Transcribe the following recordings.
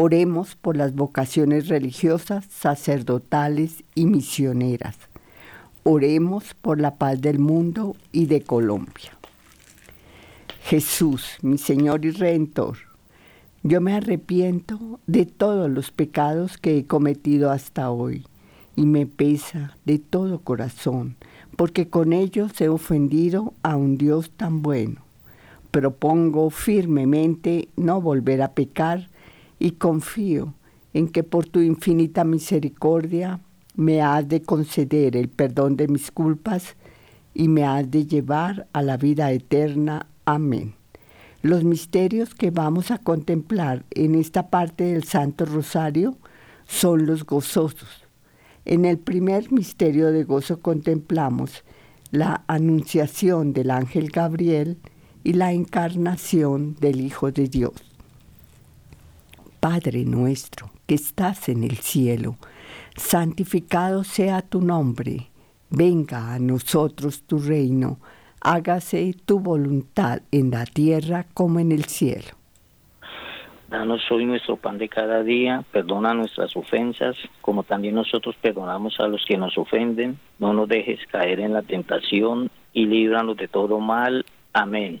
Oremos por las vocaciones religiosas, sacerdotales y misioneras. Oremos por la paz del mundo y de Colombia. Jesús, mi Señor y Redentor, yo me arrepiento de todos los pecados que he cometido hasta hoy y me pesa de todo corazón, porque con ellos he ofendido a un Dios tan bueno propongo firmemente no volver a pecar y confío en que por tu infinita misericordia me has de conceder el perdón de mis culpas y me has de llevar a la vida eterna. Amén. Los misterios que vamos a contemplar en esta parte del Santo Rosario son los gozosos. En el primer misterio de gozo contemplamos la anunciación del ángel Gabriel, y la encarnación del Hijo de Dios. Padre nuestro que estás en el cielo, santificado sea tu nombre, venga a nosotros tu reino, hágase tu voluntad en la tierra como en el cielo. Danos hoy nuestro pan de cada día, perdona nuestras ofensas, como también nosotros perdonamos a los que nos ofenden. No nos dejes caer en la tentación y líbranos de todo mal. Amén.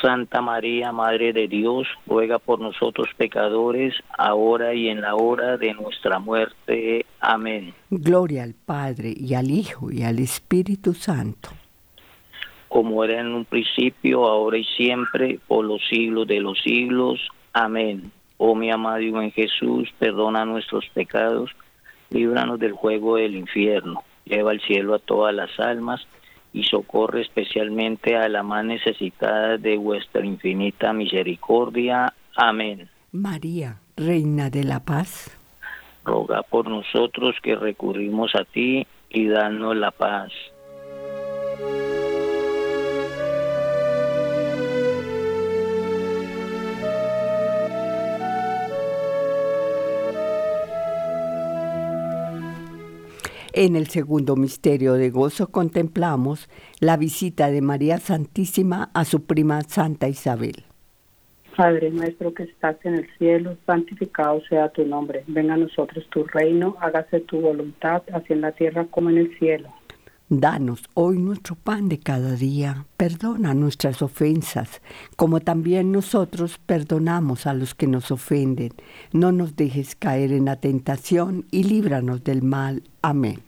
Santa María, Madre de Dios, ruega por nosotros pecadores, ahora y en la hora de nuestra muerte. Amén. Gloria al Padre, y al Hijo, y al Espíritu Santo. Como era en un principio, ahora y siempre, por los siglos de los siglos. Amén. Oh mi amado y buen Jesús, perdona nuestros pecados, líbranos del juego del infierno, lleva al cielo a todas las almas, y socorre especialmente a la más necesitada de vuestra infinita misericordia. Amén. María, Reina de la Paz. Roga por nosotros que recurrimos a ti y danos la paz. En el segundo misterio de gozo contemplamos la visita de María Santísima a su prima Santa Isabel. Padre nuestro que estás en el cielo, santificado sea tu nombre. Venga a nosotros tu reino, hágase tu voluntad, así en la tierra como en el cielo. Danos hoy nuestro pan de cada día, perdona nuestras ofensas, como también nosotros perdonamos a los que nos ofenden. No nos dejes caer en la tentación y líbranos del mal. Amén.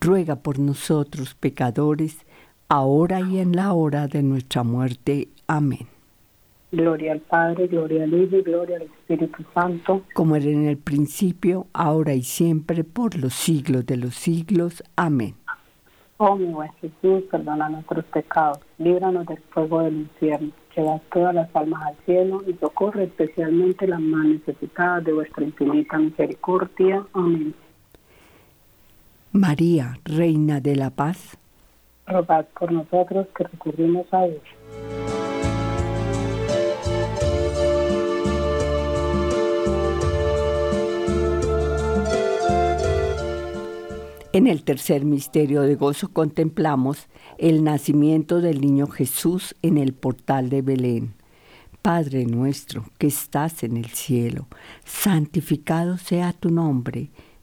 ruega por nosotros pecadores, ahora y en la hora de nuestra muerte. Amén. Gloria al Padre, gloria al Hijo y gloria al Espíritu Santo. Como era en el principio, ahora y siempre, por los siglos de los siglos. Amén. Oh mi buen Jesús, perdona nuestros pecados, líbranos del fuego del infierno llevad todas las almas al cielo y socorre especialmente las más necesitadas de vuestra infinita misericordia. Amén. María, Reina de la Paz, rogad por nosotros que recurrimos a Dios. En el tercer misterio de gozo contemplamos el nacimiento del niño Jesús en el portal de Belén. Padre nuestro que estás en el cielo, santificado sea tu nombre,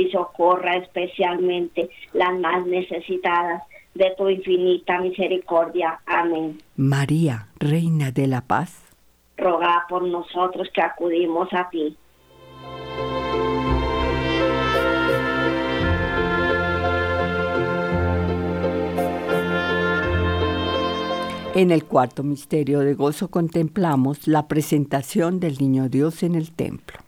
y socorra especialmente las más necesitadas de tu infinita misericordia. Amén. María, Reina de la Paz, roga por nosotros que acudimos a ti. En el cuarto misterio de gozo contemplamos la presentación del Niño Dios en el templo.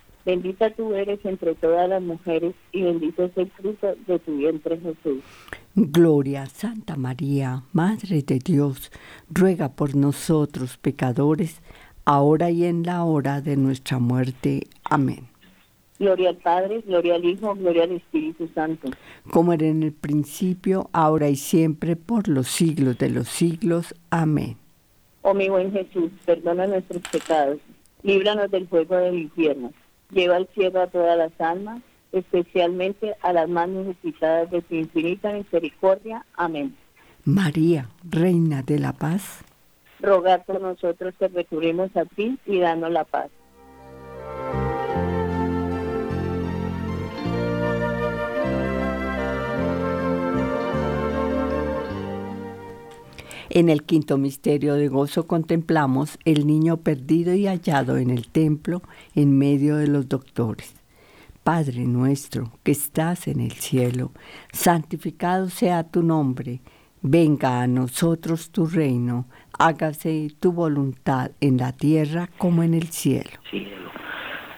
Bendita tú eres entre todas las mujeres y bendito es el fruto de tu vientre Jesús. Gloria, Santa María, Madre de Dios, ruega por nosotros pecadores, ahora y en la hora de nuestra muerte. Amén. Gloria al Padre, gloria al Hijo, gloria al Espíritu Santo. Como era en el principio, ahora y siempre, por los siglos de los siglos. Amén. Oh mi buen Jesús, perdona nuestros pecados, líbranos del fuego del infierno, lleva al cielo a todas las almas especialmente a las más necesitadas de tu infinita misericordia. Amén. María, Reina de la Paz, rogar por nosotros que recurrimos a ti y danos la paz. En el quinto misterio de gozo contemplamos el niño perdido y hallado en el templo en medio de los doctores. Padre nuestro que estás en el cielo, santificado sea tu nombre, venga a nosotros tu reino, hágase tu voluntad en la tierra como en el cielo. cielo.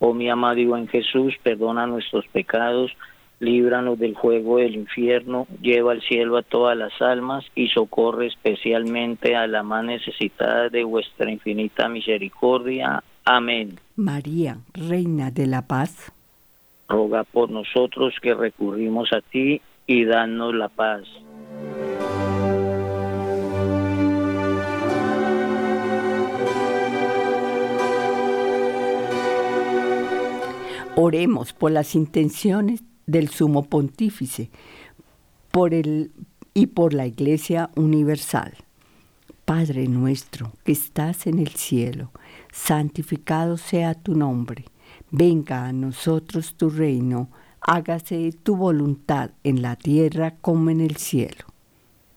Oh mi amado en Jesús, perdona nuestros pecados, líbranos del fuego del infierno, lleva al cielo a todas las almas y socorre especialmente a la más necesitada de vuestra infinita misericordia. Amén. María, Reina de la Paz, roga por nosotros que recurrimos a ti y danos la paz. Oremos por las intenciones del Sumo Pontífice por y por la Iglesia Universal. Padre nuestro que estás en el cielo, santificado sea tu nombre, venga a nosotros tu reino, hágase tu voluntad en la tierra como en el cielo.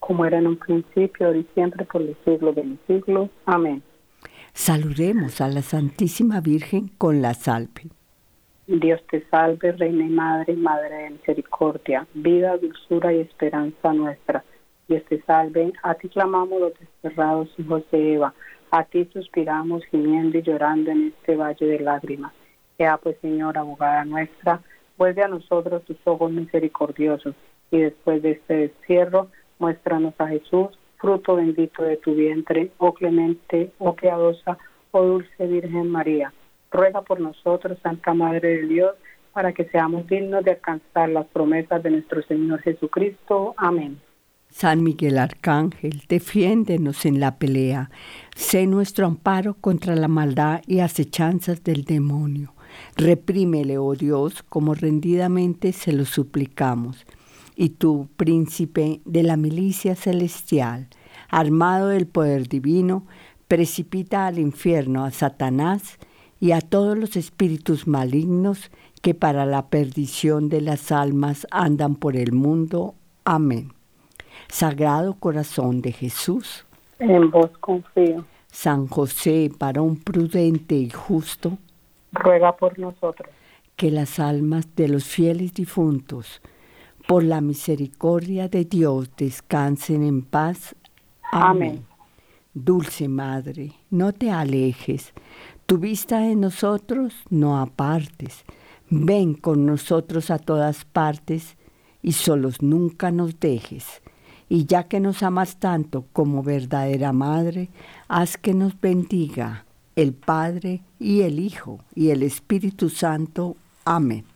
Como era en un principio, ahora y siempre, por los siglos de los siglos. Amén. Saludemos a la Santísima Virgen con la salve. Dios te salve, Reina y Madre, Madre de Misericordia, vida, dulzura y esperanza nuestra. Dios te salve, a ti clamamos los desterrados hijos de Eva a ti suspiramos gimiendo y llorando en este valle de lágrimas. Ya pues, Señor, abogada nuestra, vuelve a nosotros tus ojos misericordiosos y después de este destierro, muéstranos a Jesús, fruto bendito de tu vientre, oh clemente, oh piadosa, oh dulce Virgen María. Ruega por nosotros, Santa Madre de Dios, para que seamos dignos de alcanzar las promesas de nuestro Señor Jesucristo. Amén. San Miguel Arcángel, defiéndenos en la pelea. Sé nuestro amparo contra la maldad y acechanzas del demonio. Reprímele, oh Dios, como rendidamente se lo suplicamos. Y tú, príncipe de la milicia celestial, armado del poder divino, precipita al infierno a Satanás y a todos los espíritus malignos que para la perdición de las almas andan por el mundo. Amén. Sagrado Corazón de Jesús. En vos confío. San José, varón prudente y justo. Ruega por nosotros. Que las almas de los fieles difuntos, por la misericordia de Dios, descansen en paz. Amén. Dulce Madre, no te alejes, tu vista en nosotros no apartes. Ven con nosotros a todas partes y solos nunca nos dejes y ya que nos amas tanto como verdadera Madre, haz que nos bendiga el Padre y el Hijo y el Espíritu Santo. Amén.